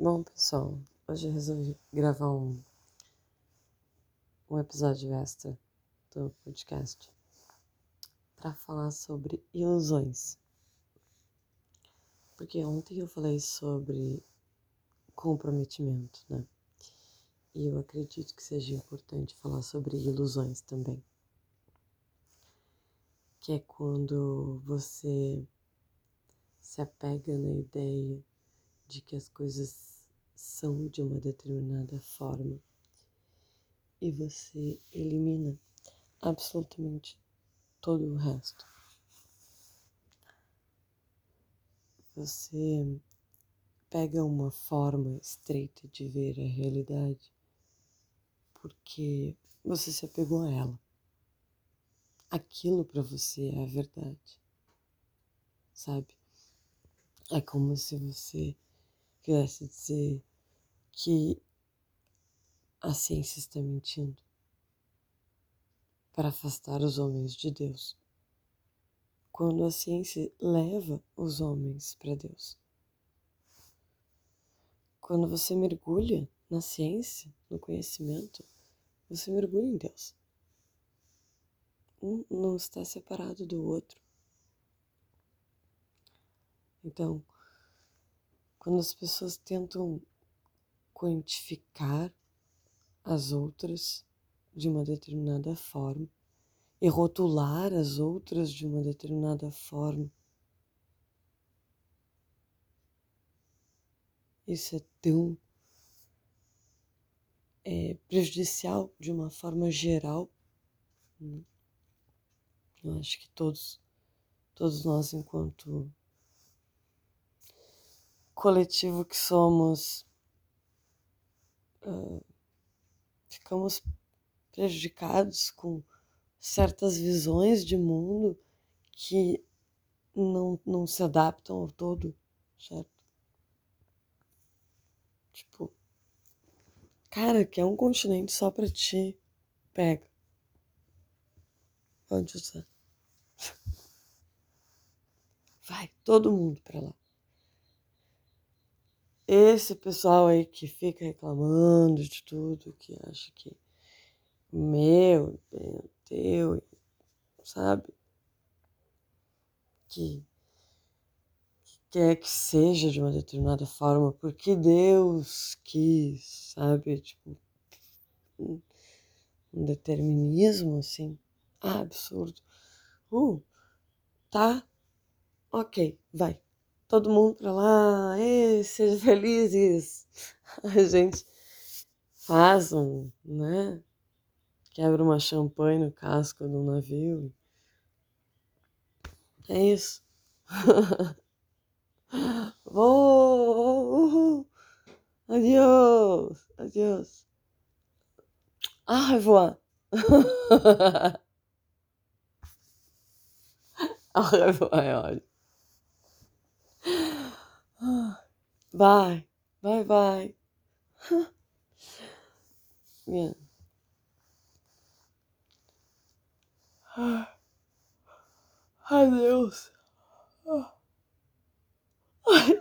Bom, pessoal, hoje eu resolvi gravar um, um episódio extra do podcast para falar sobre ilusões. Porque ontem eu falei sobre comprometimento, né? E eu acredito que seja importante falar sobre ilusões também. Que é quando você se apega na ideia de que as coisas são de uma determinada forma e você elimina absolutamente todo o resto. Você pega uma forma estreita de ver a realidade porque você se apegou a ela. Aquilo para você é a verdade, sabe? É como se você quisesse dizer que a ciência está mentindo para afastar os homens de Deus, quando a ciência leva os homens para Deus. Quando você mergulha na ciência, no conhecimento, você mergulha em Deus. Um não está separado do outro. Então, quando as pessoas tentam quantificar as outras de uma determinada forma e rotular as outras de uma determinada forma, isso é tão é, prejudicial de uma forma geral. Né? Eu acho que todos, todos nós, enquanto coletivo que somos, uh, ficamos prejudicados com certas visões de mundo que não, não se adaptam ao todo, certo? Tipo, cara, que é um continente só pra ti, pega. Onde você? Vai, todo mundo pra lá. Esse pessoal aí que fica reclamando de tudo, que acha que meu, meu teu, sabe? Que, que quer que seja de uma determinada forma, porque Deus quis, sabe? Tipo, um, determinismo assim, absurdo. Uh, tá, ok, vai todo mundo para lá, Ei, sejam felizes. A gente faz um, né? Quebra uma champanhe no casco do navio. É isso. Vou! Adiós! Adiós! Au revoir! Au revoir, olha. Vai, vai, vai. Yeah. Adeus.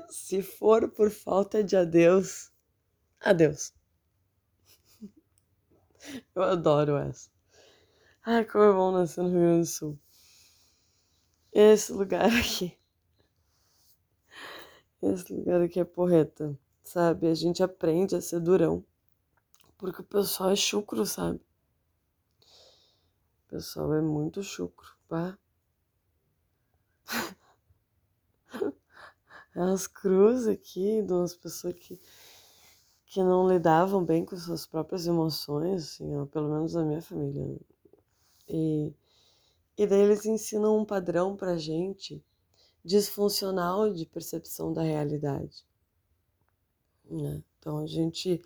Se for por falta de adeus, adeus. Eu adoro essa. Ai, como é bom nascer no Rio Grande do Sul. Esse lugar aqui. Esse lugar aqui é porreta, sabe? A gente aprende a ser durão. Porque o pessoal é chucro, sabe? O pessoal é muito chucro, pá. As cruzes aqui de umas pessoas que, que não lidavam bem com suas próprias emoções, assim, ó, pelo menos a minha família. E, e daí eles ensinam um padrão pra gente disfuncional de percepção da realidade. Né? Então a gente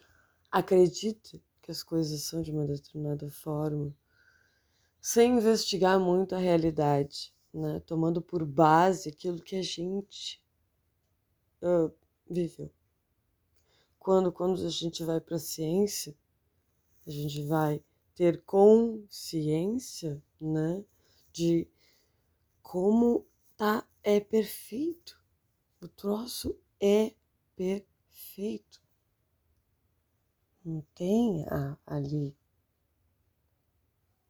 acredita que as coisas são de uma determinada forma, sem investigar muito a realidade, né? tomando por base aquilo que a gente uh, viveu. Quando, quando a gente vai para a ciência, a gente vai ter consciência né, de como tá é perfeito. O troço é perfeito. Não tem a, ali.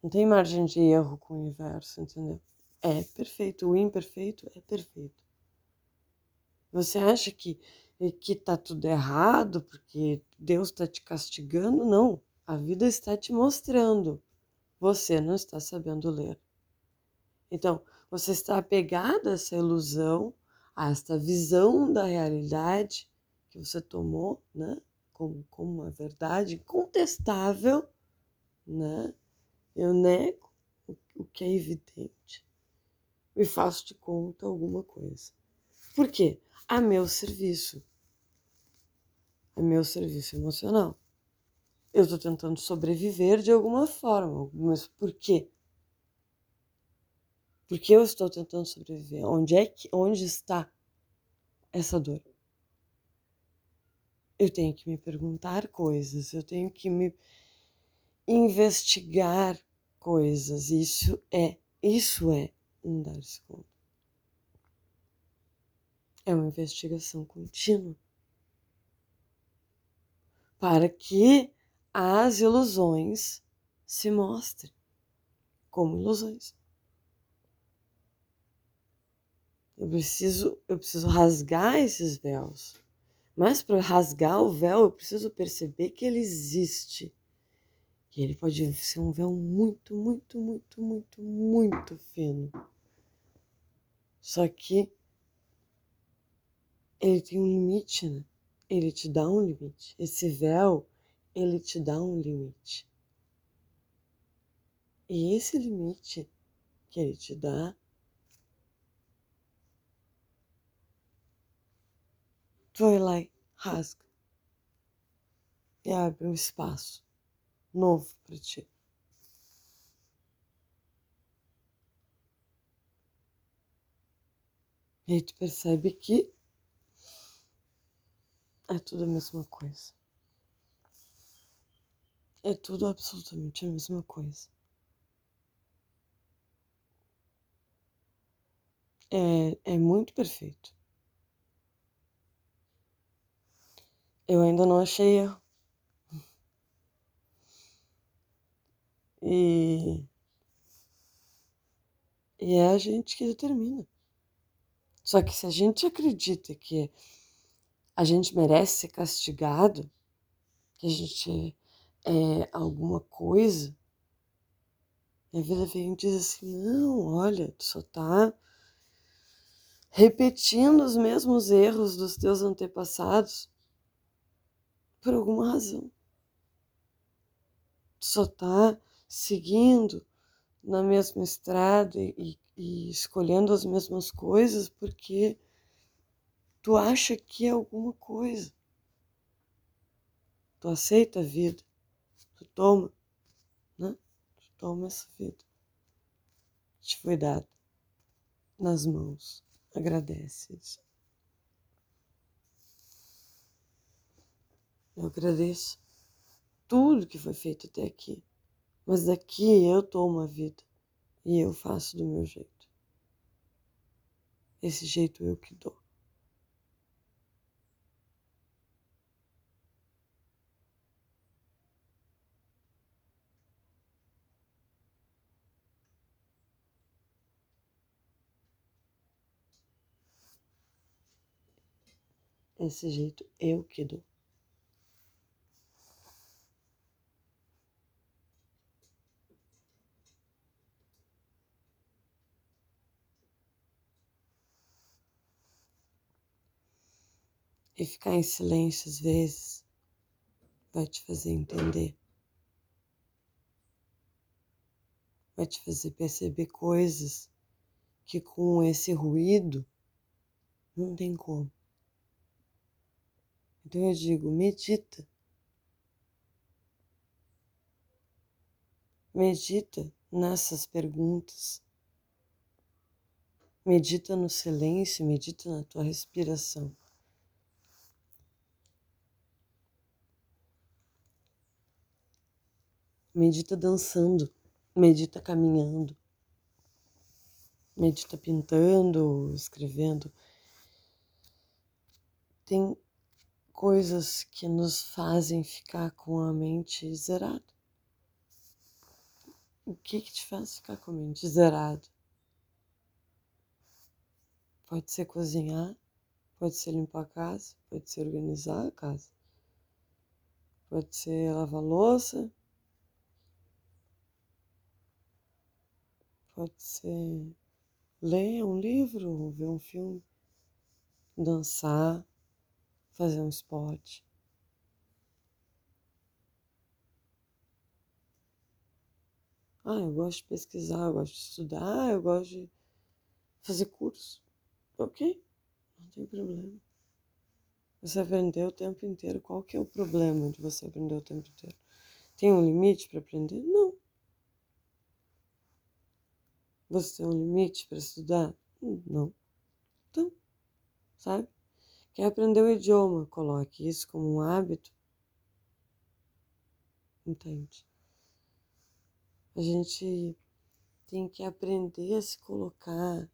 Não tem margem de erro com o universo, entendeu? É perfeito. O imperfeito é perfeito. Você acha que que tá tudo errado porque Deus está te castigando? Não. A vida está te mostrando. Você não está sabendo ler. Então, você está apegado a essa ilusão, a esta visão da realidade que você tomou, né? Como, como uma verdade incontestável, né? Eu nego o que é evidente e faço de conta alguma coisa. Por quê? A meu serviço. A meu serviço emocional. Eu estou tentando sobreviver de alguma forma, mas por quê? Por que eu estou tentando sobreviver? Onde é que, onde está essa dor? Eu tenho que me perguntar coisas, eu tenho que me investigar coisas. Isso é, isso é um dar-se conta. É uma investigação contínua para que as ilusões se mostrem como ilusões. Eu preciso, eu preciso rasgar esses véus. Mas para rasgar o véu, eu preciso perceber que ele existe. E ele pode ser um véu muito, muito, muito, muito, muito fino. Só que ele tem um limite, né? Ele te dá um limite. Esse véu, ele te dá um limite. E esse limite que ele te dá e rasga e abre um espaço novo para ti. E aí tu percebe que é tudo a mesma coisa. É tudo absolutamente a mesma coisa. É, é muito perfeito. Eu ainda não achei. E, e é a gente que determina. Só que se a gente acredita que a gente merece ser castigado, que a gente é alguma coisa, a vida vem e diz assim: não, olha, tu só tá repetindo os mesmos erros dos teus antepassados por alguma razão. Tu só tá seguindo na mesma estrada e, e escolhendo as mesmas coisas porque tu acha que é alguma coisa. Tu aceita a vida, tu toma, né? Tu toma essa vida. Te foi dada nas mãos. Agradece isso. Eu agradeço tudo que foi feito até aqui. Mas daqui eu tomo a vida e eu faço do meu jeito. Esse jeito eu que dou. Esse jeito eu que dou. E ficar em silêncio às vezes vai te fazer entender. Vai te fazer perceber coisas que com esse ruído não tem como. Então eu digo, medita. Medita nessas perguntas. Medita no silêncio, medita na tua respiração. Medita dançando, medita caminhando, medita pintando, escrevendo. Tem coisas que nos fazem ficar com a mente zerada. O que que te faz ficar com a mente zerada? Pode ser cozinhar, pode ser limpar a casa, pode ser organizar a casa, pode ser lavar louça, pode ser ler um livro, ver um filme, dançar, fazer um esporte. Ah, eu gosto de pesquisar, eu gosto de estudar, eu gosto de fazer curso. Ok, não tem problema. Você aprendeu o tempo inteiro. Qual que é o problema de você aprender o tempo inteiro? Tem um limite para aprender? Não. Você tem um limite para estudar? Não. Então, sabe? Quer aprender o idioma? Coloque isso como um hábito. Entende? A gente tem que aprender a se colocar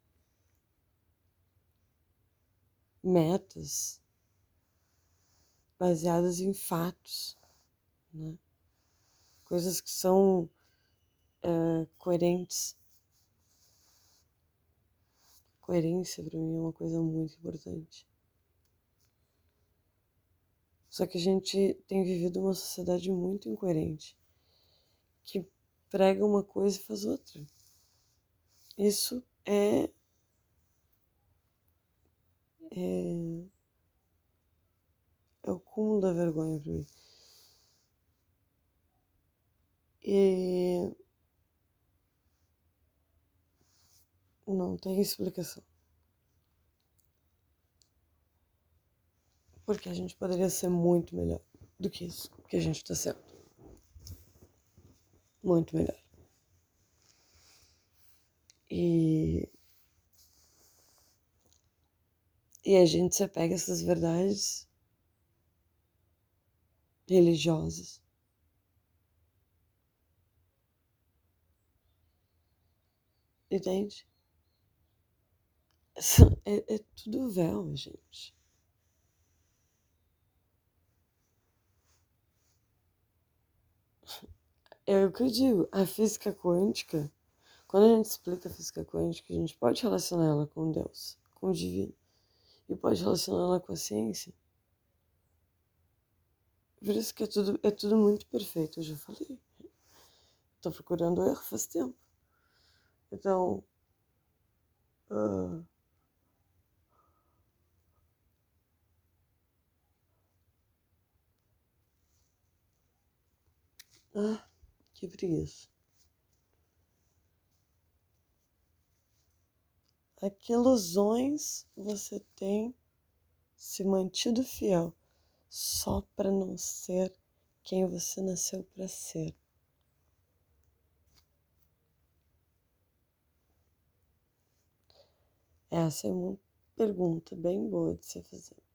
metas baseadas em fatos, né? coisas que são é, coerentes. Coerência para mim é uma coisa muito importante. Só que a gente tem vivido uma sociedade muito incoerente, que prega uma coisa e faz outra. Isso é, é, é o cúmulo da vergonha para mim. E não tem explicação. Porque a gente poderia ser muito melhor do que isso que a gente está sendo. Muito melhor. E. E a gente se apega a essas verdades religiosas. Entende? É, é tudo véu, gente. É o que eu digo, a física quântica, quando a gente explica a física quântica, a gente pode relacionar ela com Deus, com o divino, e pode relacionar ela com a ciência. Por isso que é tudo, é tudo muito perfeito, eu já falei. Estou procurando erro faz tempo. Então, uh, ah, que preguiça. A que ilusões você tem se mantido fiel só para não ser quem você nasceu para ser? Essa é uma pergunta bem boa de se fazer.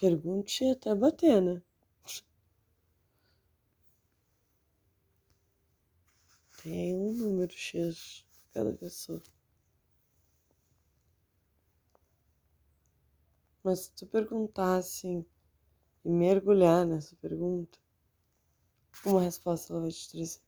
Pergunte até bater, né? Tem um número X para cada pessoa. Mas se tu perguntar assim e mergulhar nessa pergunta, uma resposta ela vai te trazer.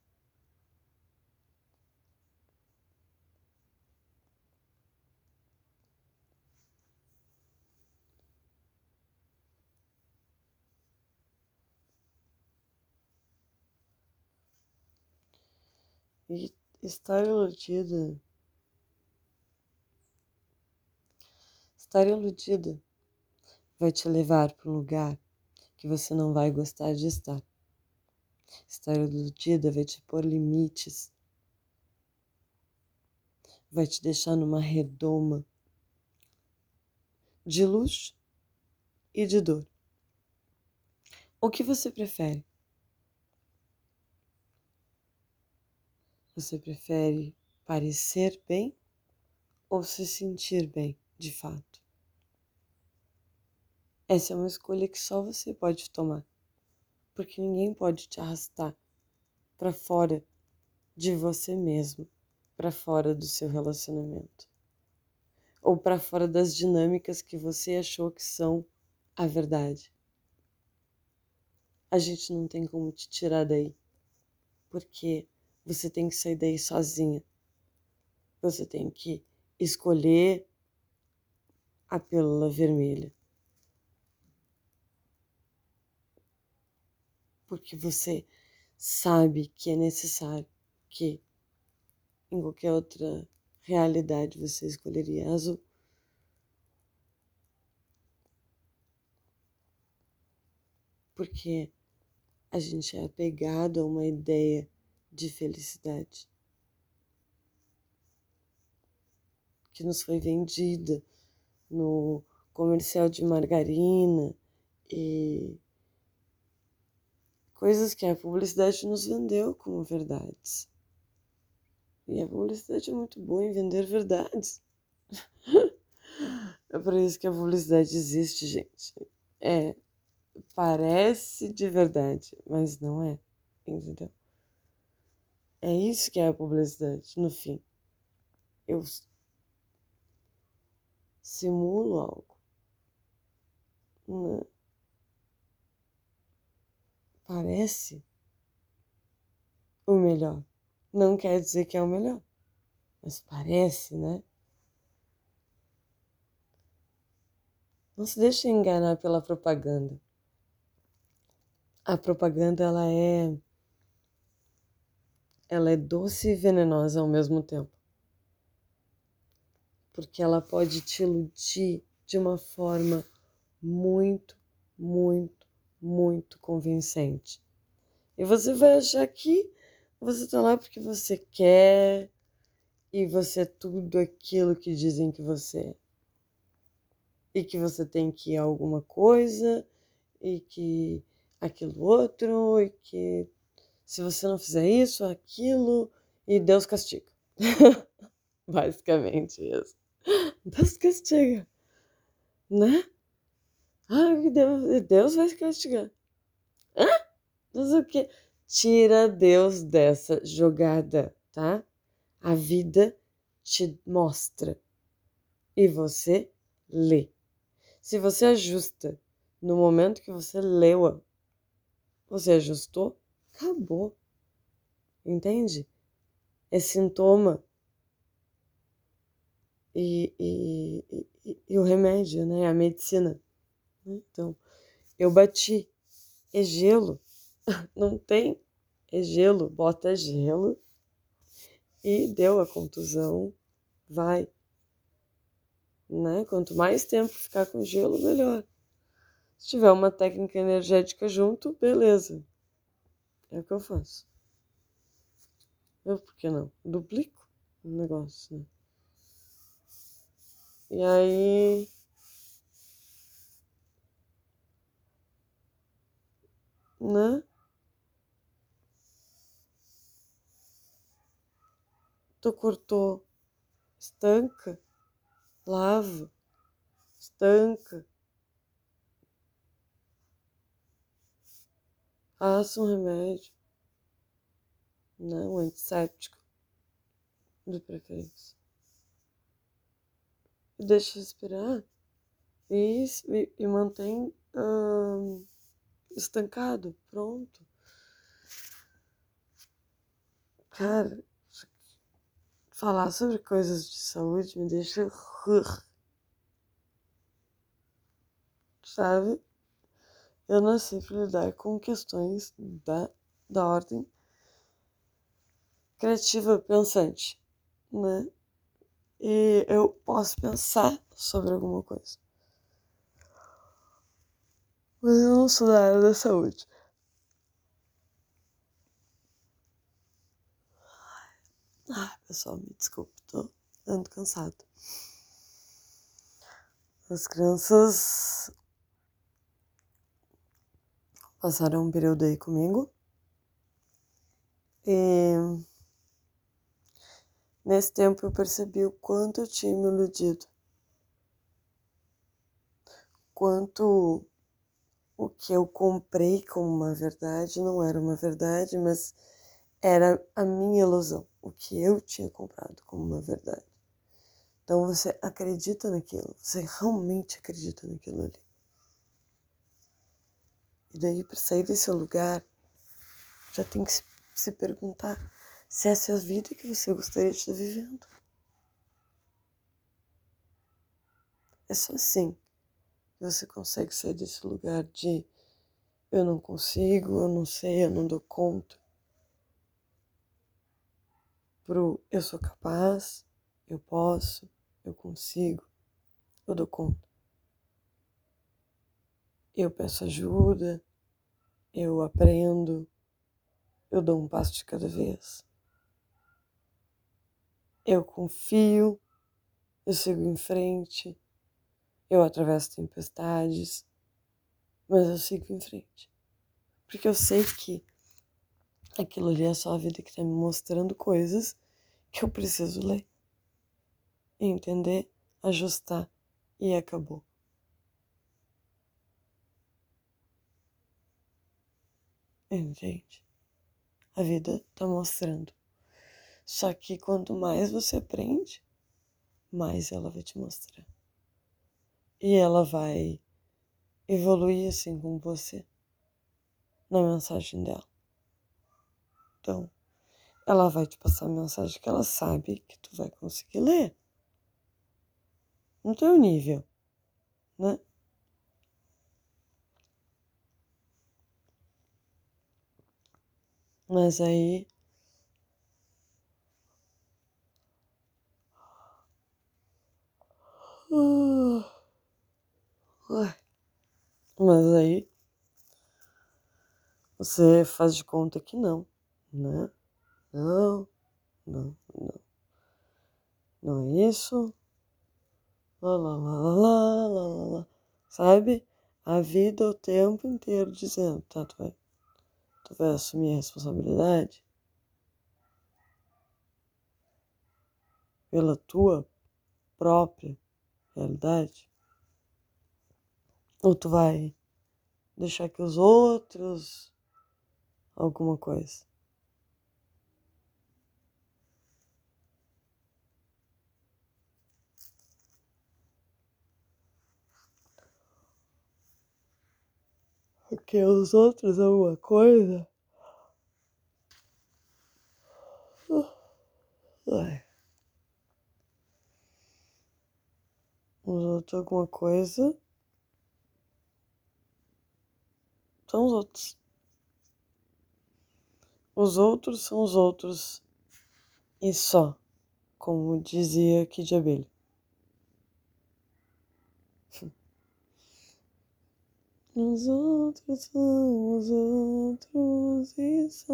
E estar iludida. Estar iludida vai te levar para um lugar que você não vai gostar de estar. Estar iludida vai te pôr limites, vai te deixar numa redoma de luxo e de dor. O que você prefere? Você prefere parecer bem ou se sentir bem de fato? Essa é uma escolha que só você pode tomar, porque ninguém pode te arrastar para fora de você mesmo, para fora do seu relacionamento. ou para fora das dinâmicas que você achou que são a verdade. A gente não tem como te tirar daí, porque você tem que sair daí sozinha. Você tem que escolher a pílula vermelha. Porque você sabe que é necessário que em qualquer outra realidade você escolheria azul. Porque a gente é apegado a uma ideia de felicidade que nos foi vendida no comercial de margarina e coisas que a publicidade nos vendeu como verdades. E a publicidade é muito boa em vender verdades. é por isso que a publicidade existe, gente. É, parece de verdade, mas não é, entendeu? É isso que é a publicidade, no fim. Eu simulo algo. Parece o melhor. Não quer dizer que é o melhor, mas parece, né? Não se deixe enganar pela propaganda. A propaganda ela é ela é doce e venenosa ao mesmo tempo. Porque ela pode te iludir de uma forma muito, muito, muito convincente. E você vai achar que você tá lá porque você quer e você é tudo aquilo que dizem que você é. E que você tem que ir a alguma coisa e que aquilo outro e que se você não fizer isso, aquilo e Deus castiga. Basicamente isso. Deus castiga, né? Ah, Deus, Deus vai castigar. Hã? Mas o que? Tira Deus dessa jogada, tá? A vida te mostra e você lê. Se você ajusta no momento que você leu, você ajustou, acabou. Entende? É sintoma. E, e, e, e o remédio, né? A medicina. Então, eu bati. É gelo não tem é gelo, bota gelo e deu a contusão, vai. Né? Quanto mais tempo ficar com gelo, melhor. Se tiver uma técnica energética junto, beleza. É o que eu faço. Eu, por que não? Duplico o negócio, né? E aí. Né? tu cortou, estanca, lava, estanca. Faça um remédio, né? um antisséptico, de preferência. E deixa respirar e, e, e mantém hum, estancado, pronto. Cara, falar sobre coisas de saúde me deixa. Sabe? Eu nasci para lidar com questões da, da ordem criativa pensante, né? E eu posso pensar sobre alguma coisa. Mas eu não sou da área da saúde. Ah, pessoal, me desculpe, tô ando cansado. As crianças passaram um período aí comigo. E nesse tempo eu percebi o quanto eu tinha me iludido. Quanto o que eu comprei como uma verdade não era uma verdade, mas era a minha ilusão, o que eu tinha comprado como uma verdade. Então você acredita naquilo, você realmente acredita naquilo ali. E daí, para sair desse lugar, já tem que se perguntar se essa é a vida que você gostaria de estar vivendo. É só assim que você consegue sair desse lugar de eu não consigo, eu não sei, eu não dou conta. Pro eu sou capaz, eu posso, eu consigo, eu dou conta. Eu peço ajuda, eu aprendo, eu dou um passo de cada vez. Eu confio, eu sigo em frente, eu atravesso tempestades, mas eu sigo em frente. Porque eu sei que aquilo ali é só a vida que está me mostrando coisas que eu preciso ler, entender, ajustar e acabou. Entende? A vida está mostrando. Só que quanto mais você aprende, mais ela vai te mostrar. E ela vai evoluir assim com você na mensagem dela. Então, ela vai te passar a mensagem que ela sabe que tu vai conseguir ler. No teu nível, né? Mas aí Mas aí você faz de conta que não, né? Não, não, não. Não é isso. Lá, lá, lá, lá, lá, lá, lá. Sabe? A vida o tempo inteiro dizendo, tá, tu vai, tu vai assumir a responsabilidade pela tua própria realidade? Ou tu vai deixar que os outros alguma coisa? Porque os outros alguma coisa. Ai. Os outros alguma coisa são os outros. Os outros são os outros e só, como dizia Kid Abelha. Os outros são os outros e só.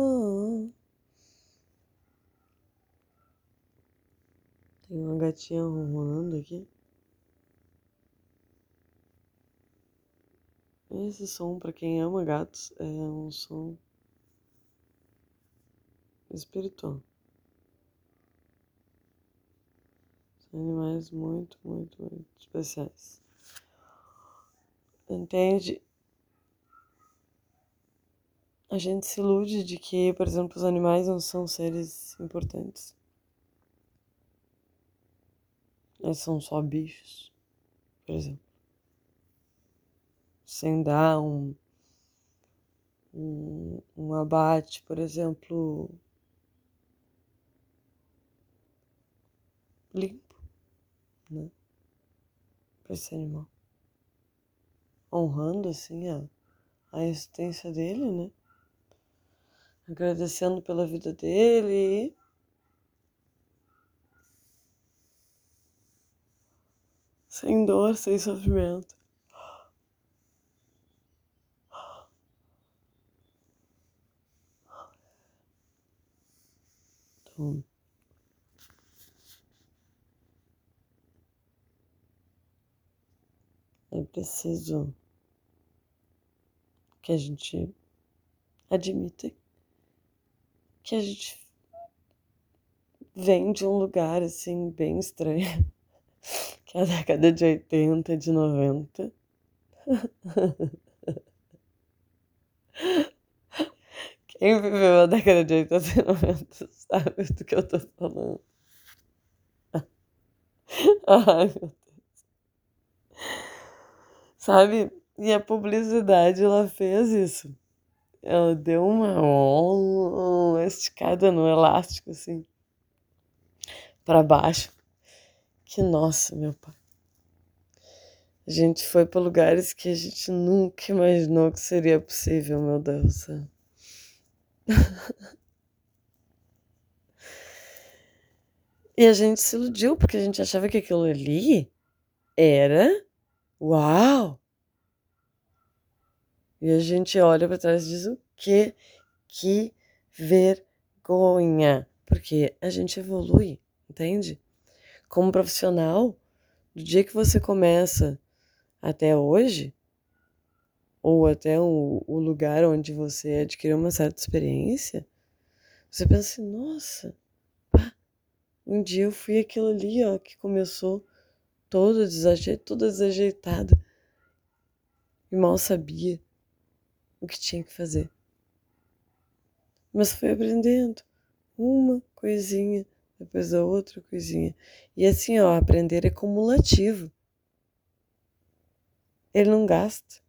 Tem uma gatinha rolando aqui. Esse som, para quem ama gatos, é um som espiritual. São animais muito, muito, muito especiais. Entende? A gente se ilude de que, por exemplo, os animais não são seres importantes. Eles são só bichos, por exemplo sem dar um, um, um abate, por exemplo, limpo, né? Para esse animal. Honrando, assim, a, a existência dele, né? Agradecendo pela vida dele sem dor, sem sofrimento. Então, é preciso que a gente admita que a gente vem de um lugar assim bem estranho, que é a década de 80, de 90. Quem viveu a década de 80 e 90 sabe do que eu tô falando. Ai, meu Deus. Sabe? E a publicidade, ela fez isso. Ela deu uma, esticada no elástico, assim, para baixo. Que nossa, meu pai. A gente foi para lugares que a gente nunca imaginou que seria possível, meu Deus. E a gente se iludiu, porque a gente achava que aquilo ali era uau! E a gente olha para trás e diz o quê? Que vergonha! Porque a gente evolui, entende? Como profissional, do dia que você começa até hoje, ou até o, o lugar onde você adquiriu uma certa experiência, você pensa assim, nossa, um dia eu fui aquilo ali, ó, que começou todo desajeitado, toda desajeitada. E mal sabia o que tinha que fazer. Mas fui aprendendo uma coisinha, depois a outra coisinha. E assim, ó, aprender é cumulativo. Ele não gasta.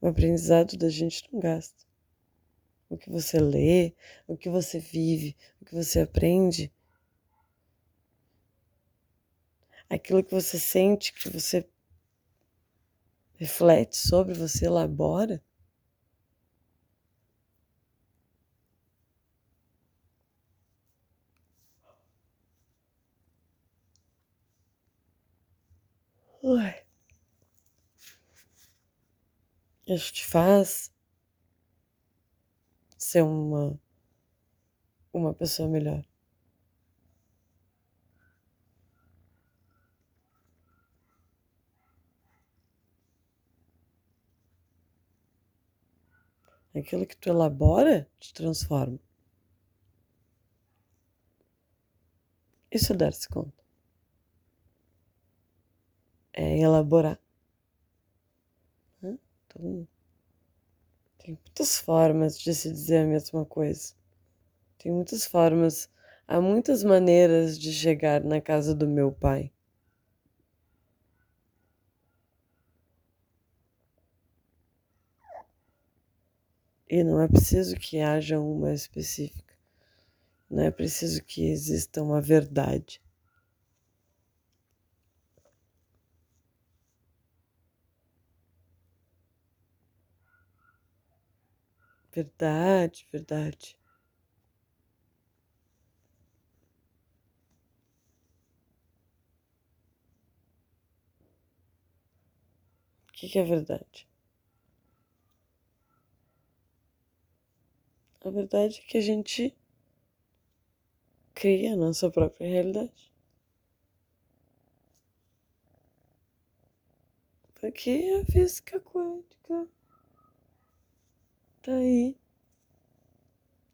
O aprendizado da gente não gasta. O que você lê, o que você vive, o que você aprende, aquilo que você sente, que você reflete sobre, você elabora. Ué. Isso te faz ser uma, uma pessoa melhor. Aquilo que tu elabora te transforma. Isso é dar-se conta. É elaborar. Então, tem muitas formas de se dizer a mesma coisa. Tem muitas formas, há muitas maneiras de chegar na casa do meu pai. E não é preciso que haja uma específica. Não é preciso que exista uma verdade. Verdade, verdade. O que, é verdade? A verdade é que a gente cria a nossa própria realidade. Porque a física quântica tá aí.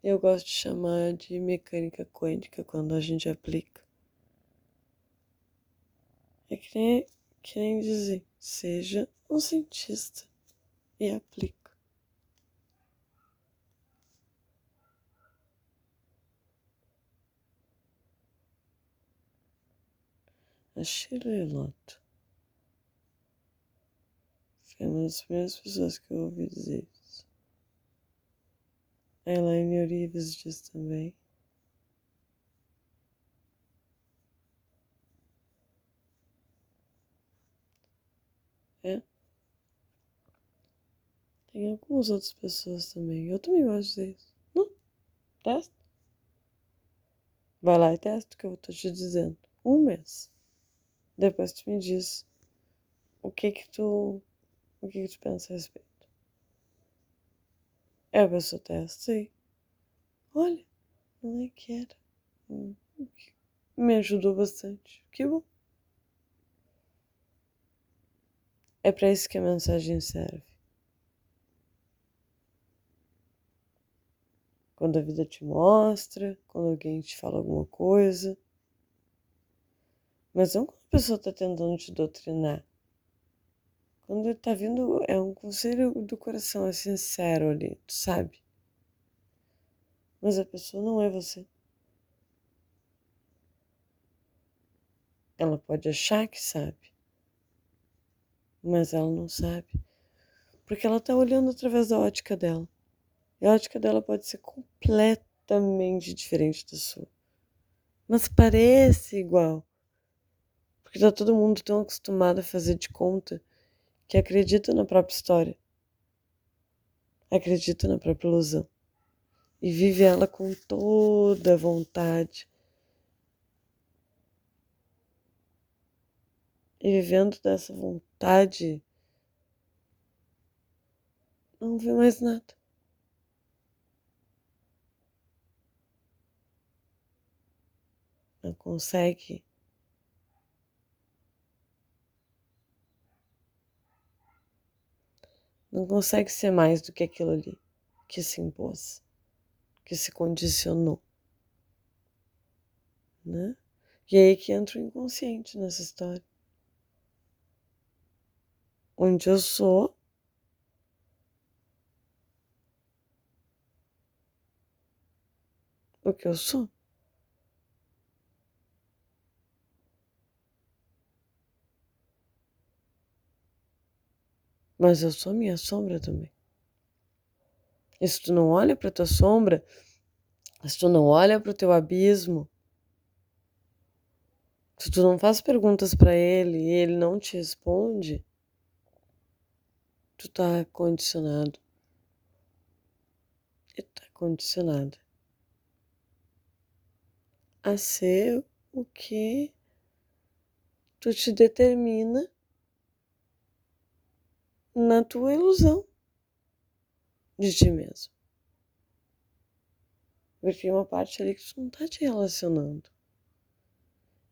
Eu gosto de chamar de mecânica quântica quando a gente aplica. É que nem, que nem dizer, seja um cientista e aplique. A Shirley Loto. Foi uma das primeiras pessoas que eu ouvi dizer isso. A Elaine Orives diz também. É. Tem algumas outras pessoas também. Eu também gosto de dizer isso. Não? Testa. Vai lá e testa o que eu tô te dizendo. Um mês. Depois tu me diz o que que tu, o que que tu pensa a respeito. É, a pessoa testa sei. Olha, não é que era. Hum, me ajudou bastante. Que bom. É para isso que a mensagem serve. Quando a vida te mostra, quando alguém te fala alguma coisa. Mas não pessoa está tentando te doutrinar. Quando está vindo, é um conselho do coração, é sincero ali, tu sabe? Mas a pessoa não é você. Ela pode achar que sabe, mas ela não sabe, porque ela está olhando através da ótica dela. E a ótica dela pode ser completamente diferente da sua, mas parece igual, porque está todo mundo tão acostumado a fazer de conta que acredita na própria história, acredita na própria ilusão. E vive ela com toda a vontade. E vivendo dessa vontade, não vê mais nada. Não consegue não consegue ser mais do que aquilo ali que se impôs, que se condicionou, né? E é aí que entra o inconsciente nessa história onde eu sou. O que eu sou. Mas eu sou minha sombra também. E se tu não olha para tua sombra, se tu não olha para o teu abismo, se tu não faz perguntas para ele e ele não te responde, tu tá condicionado. E tá condicionada a ser o que tu te determina na tua ilusão de ti mesmo. Porque tem uma parte ali que tu não tá te relacionando.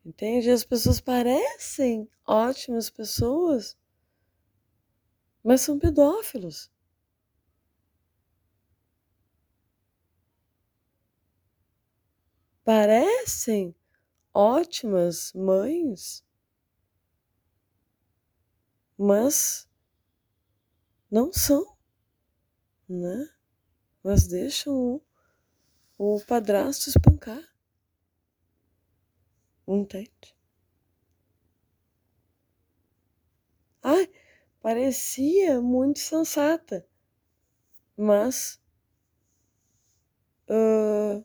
Entende? As pessoas parecem ótimas pessoas, mas são pedófilos. Parecem ótimas mães, mas não são, né? Mas deixam o, o padrasto espancar. Entende? Ai, parecia muito sensata, mas uh,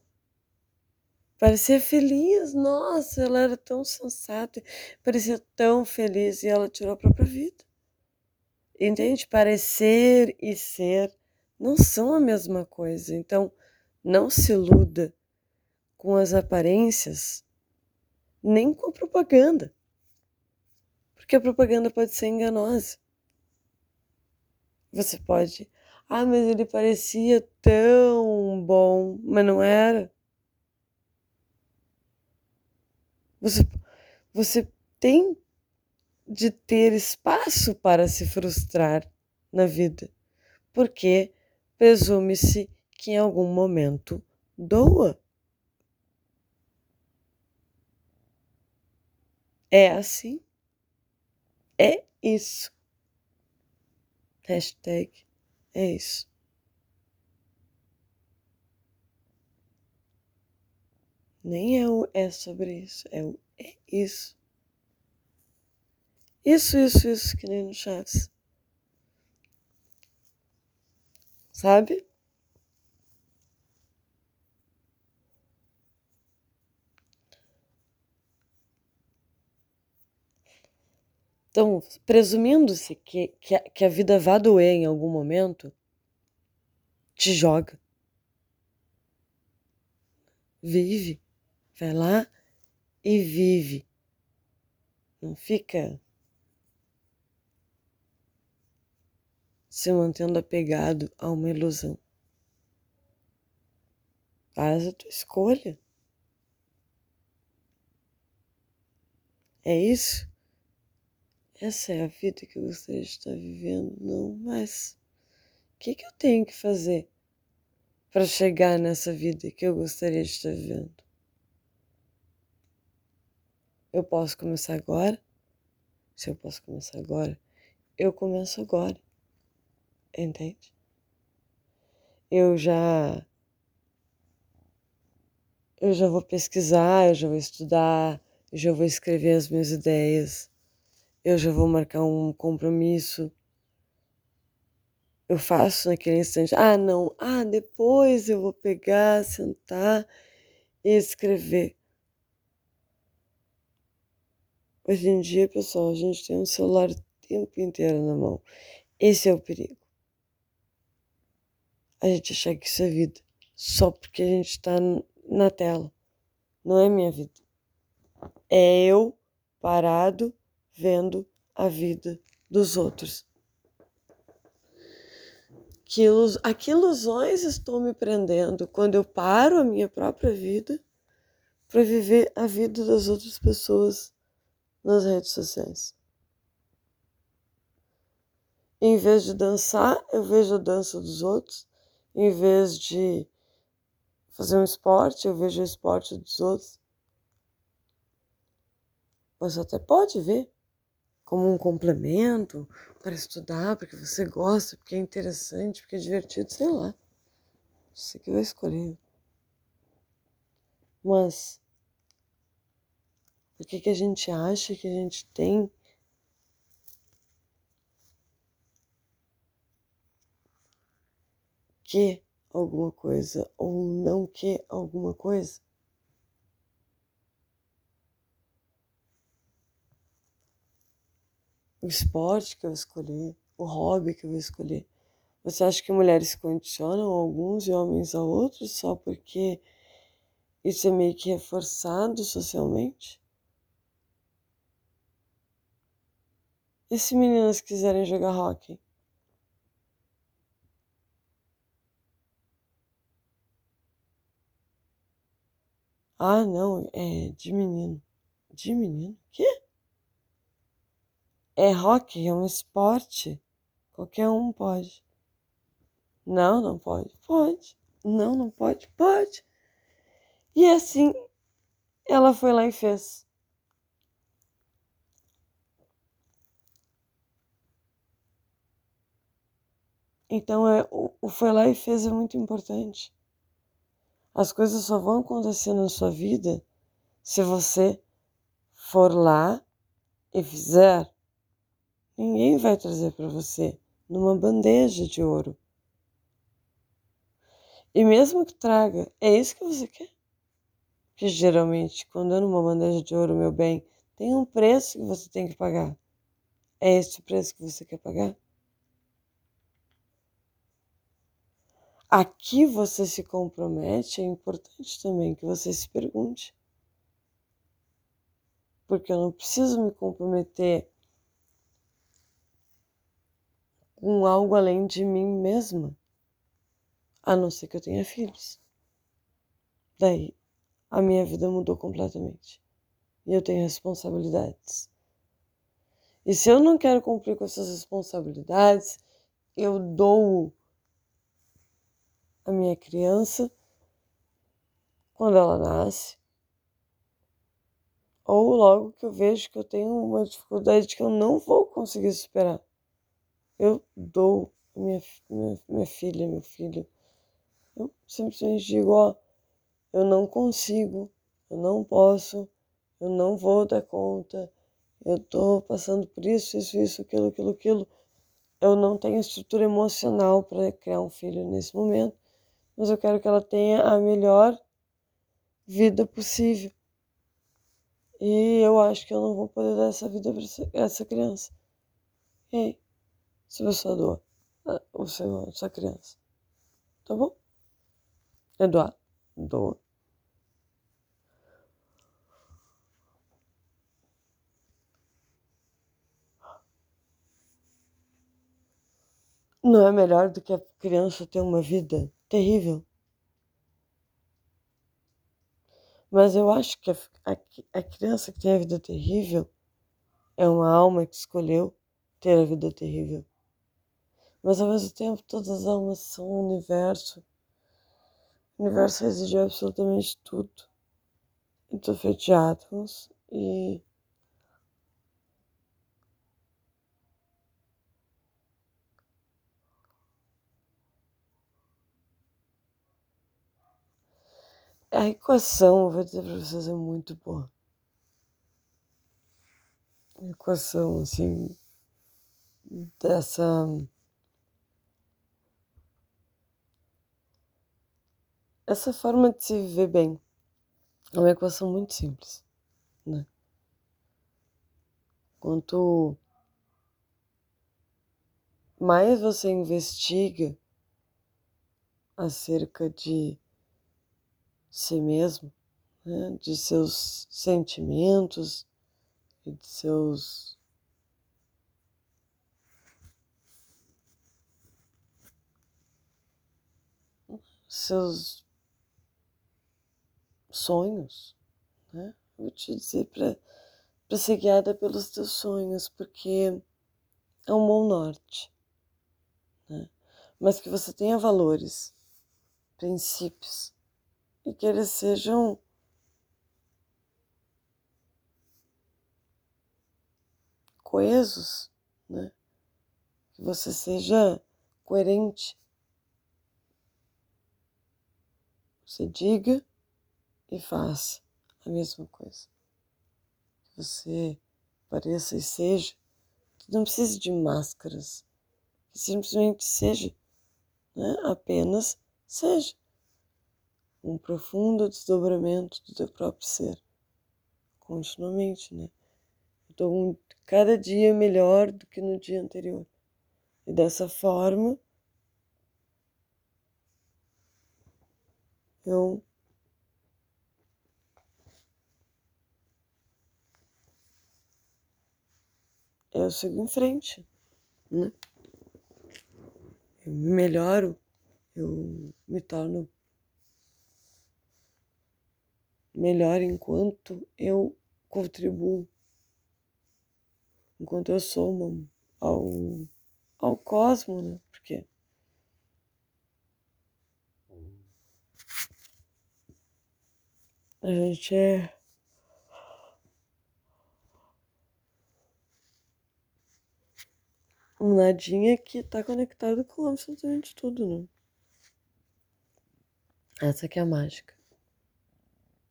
parecia feliz. Nossa, ela era tão sensata, parecia tão feliz e ela tirou a própria vida. Entende? Parecer e ser não são a mesma coisa. Então, não se iluda com as aparências, nem com a propaganda. Porque a propaganda pode ser enganosa. Você pode. Ah, mas ele parecia tão bom, mas não era. Você, você tem de ter espaço para se frustrar na vida, porque presume-se que em algum momento doa. É assim. É isso. Hashtag é isso. Nem é o é sobre isso, é o é isso. Isso, isso, isso, que nem no Chaves. Sabe? Então, presumindo-se que, que, a, que a vida vá doer em algum momento, te joga. Vive. Vai lá e vive. Não fica se mantendo apegado a uma ilusão. Faz a tua escolha. É isso? essa é a vida que eu gostaria de estar vivendo, não, mas o que, que eu tenho que fazer para chegar nessa vida que eu gostaria de estar vivendo? Eu posso começar agora? Se eu posso começar agora, eu começo agora. Entende? Eu já eu já vou pesquisar, eu já vou estudar, eu já vou escrever as minhas ideias, eu já vou marcar um compromisso. Eu faço naquele instante, ah, não, ah, depois eu vou pegar, sentar e escrever. Hoje em dia, pessoal, a gente tem um celular o tempo inteiro na mão. Esse é o perigo. A gente achar que isso é vida só porque a gente está na tela. Não é minha vida. É eu parado vendo a vida dos outros. Que, ilus... a que ilusões estou me prendendo quando eu paro a minha própria vida para viver a vida das outras pessoas nas redes sociais? Em vez de dançar, eu vejo a dança dos outros. Em vez de fazer um esporte, eu vejo o esporte dos outros. Você até pode ver como um complemento para estudar, porque você gosta, porque é interessante, porque é divertido, sei lá. Você que vai escolher. Mas por que, que a gente acha que a gente tem que alguma coisa ou não que alguma coisa? o esporte que eu escolher, o hobby que eu vou escolher. Você acha que mulheres condicionam alguns e homens a outros só porque isso é meio que reforçado socialmente? E se meninas quiserem jogar hockey? Ah, não, é de menino. De menino? Quê? É rock, é um esporte. Qualquer um pode. Não, não pode. Pode. Não, não pode. Pode. E assim, ela foi lá e fez. Então, é, o, o foi lá e fez é muito importante. As coisas só vão acontecer na sua vida se você for lá e fizer. Ninguém vai trazer para você numa bandeja de ouro. E mesmo que traga, é isso que você quer? Que geralmente, quando é numa bandeja de ouro, meu bem, tem um preço que você tem que pagar. É esse o preço que você quer pagar? Aqui você se compromete, é importante também que você se pergunte. Porque eu não preciso me comprometer com algo além de mim mesma, a não ser que eu tenha filhos. Daí, a minha vida mudou completamente. E eu tenho responsabilidades. E se eu não quero cumprir com essas responsabilidades, eu dou a minha criança quando ela nasce, ou logo que eu vejo que eu tenho uma dificuldade que eu não vou conseguir superar eu dou minha, minha, minha filha, meu filho. Eu simplesmente digo, ó, eu não consigo, eu não posso, eu não vou dar conta, eu tô passando por isso, isso, isso, aquilo, aquilo, aquilo. Eu não tenho estrutura emocional para criar um filho nesse momento, mas eu quero que ela tenha a melhor vida possível. E eu acho que eu não vou poder dar essa vida para essa, criança. E se você doa o seu, sua criança. Tá bom? Eduardo, doa. Não é melhor do que a criança ter uma vida terrível? Mas eu acho que a, a, a criança que tem a vida terrível é uma alma que escolheu ter a vida terrível mas ao mesmo tempo todas as almas são um universo. O universo reside absolutamente tudo. Estou feito átomos e a equação, vou dizer para vocês, é muito boa. equação, assim, dessa. Essa forma de se viver bem é uma equação muito simples, né? Quanto mais você investiga acerca de si mesmo, né, de seus sentimentos e de seus seus sonhos, né? Vou te dizer para ser guiada pelos teus sonhos, porque é um bom norte, né? Mas que você tenha valores, princípios e que eles sejam coesos, né? Que você seja coerente. Você diga e faça a mesma coisa. Que você pareça e seja. Que não precise de máscaras. Que simplesmente seja. Né? Apenas seja. Um profundo desdobramento do teu próprio ser. Continuamente, né? Então, cada dia melhor do que no dia anterior. E dessa forma, eu eu sigo em frente, né? Eu me melhoro, eu me torno melhor enquanto eu contribuo, enquanto eu somo ao, ao cosmo, né? Porque a gente é um nadinha que tá conectado com absolutamente tudo, né? Essa que é a mágica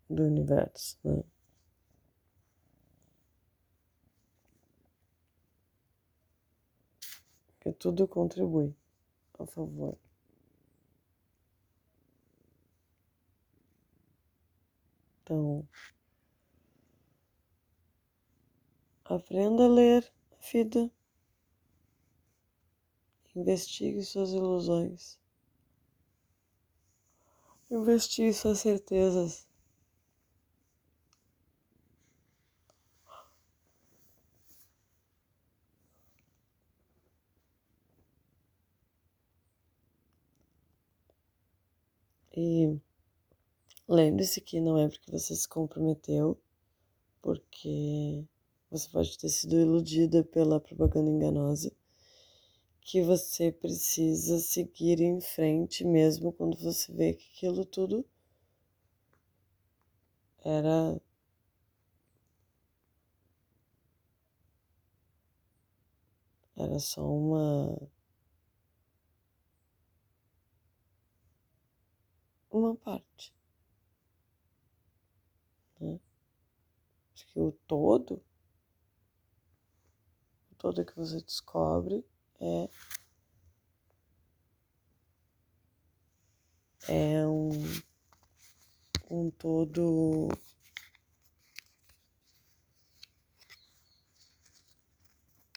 do universo, né? Que tudo contribui a favor. Então, aprenda a ler a vida. Investigue suas ilusões. Investigue suas certezas. E lembre-se que não é porque você se comprometeu, porque você pode ter sido iludida pela propaganda enganosa, que você precisa seguir em frente mesmo quando você vê que aquilo tudo era era só uma uma parte. Né? Acho que o todo, o todo que você descobre é, é um, um todo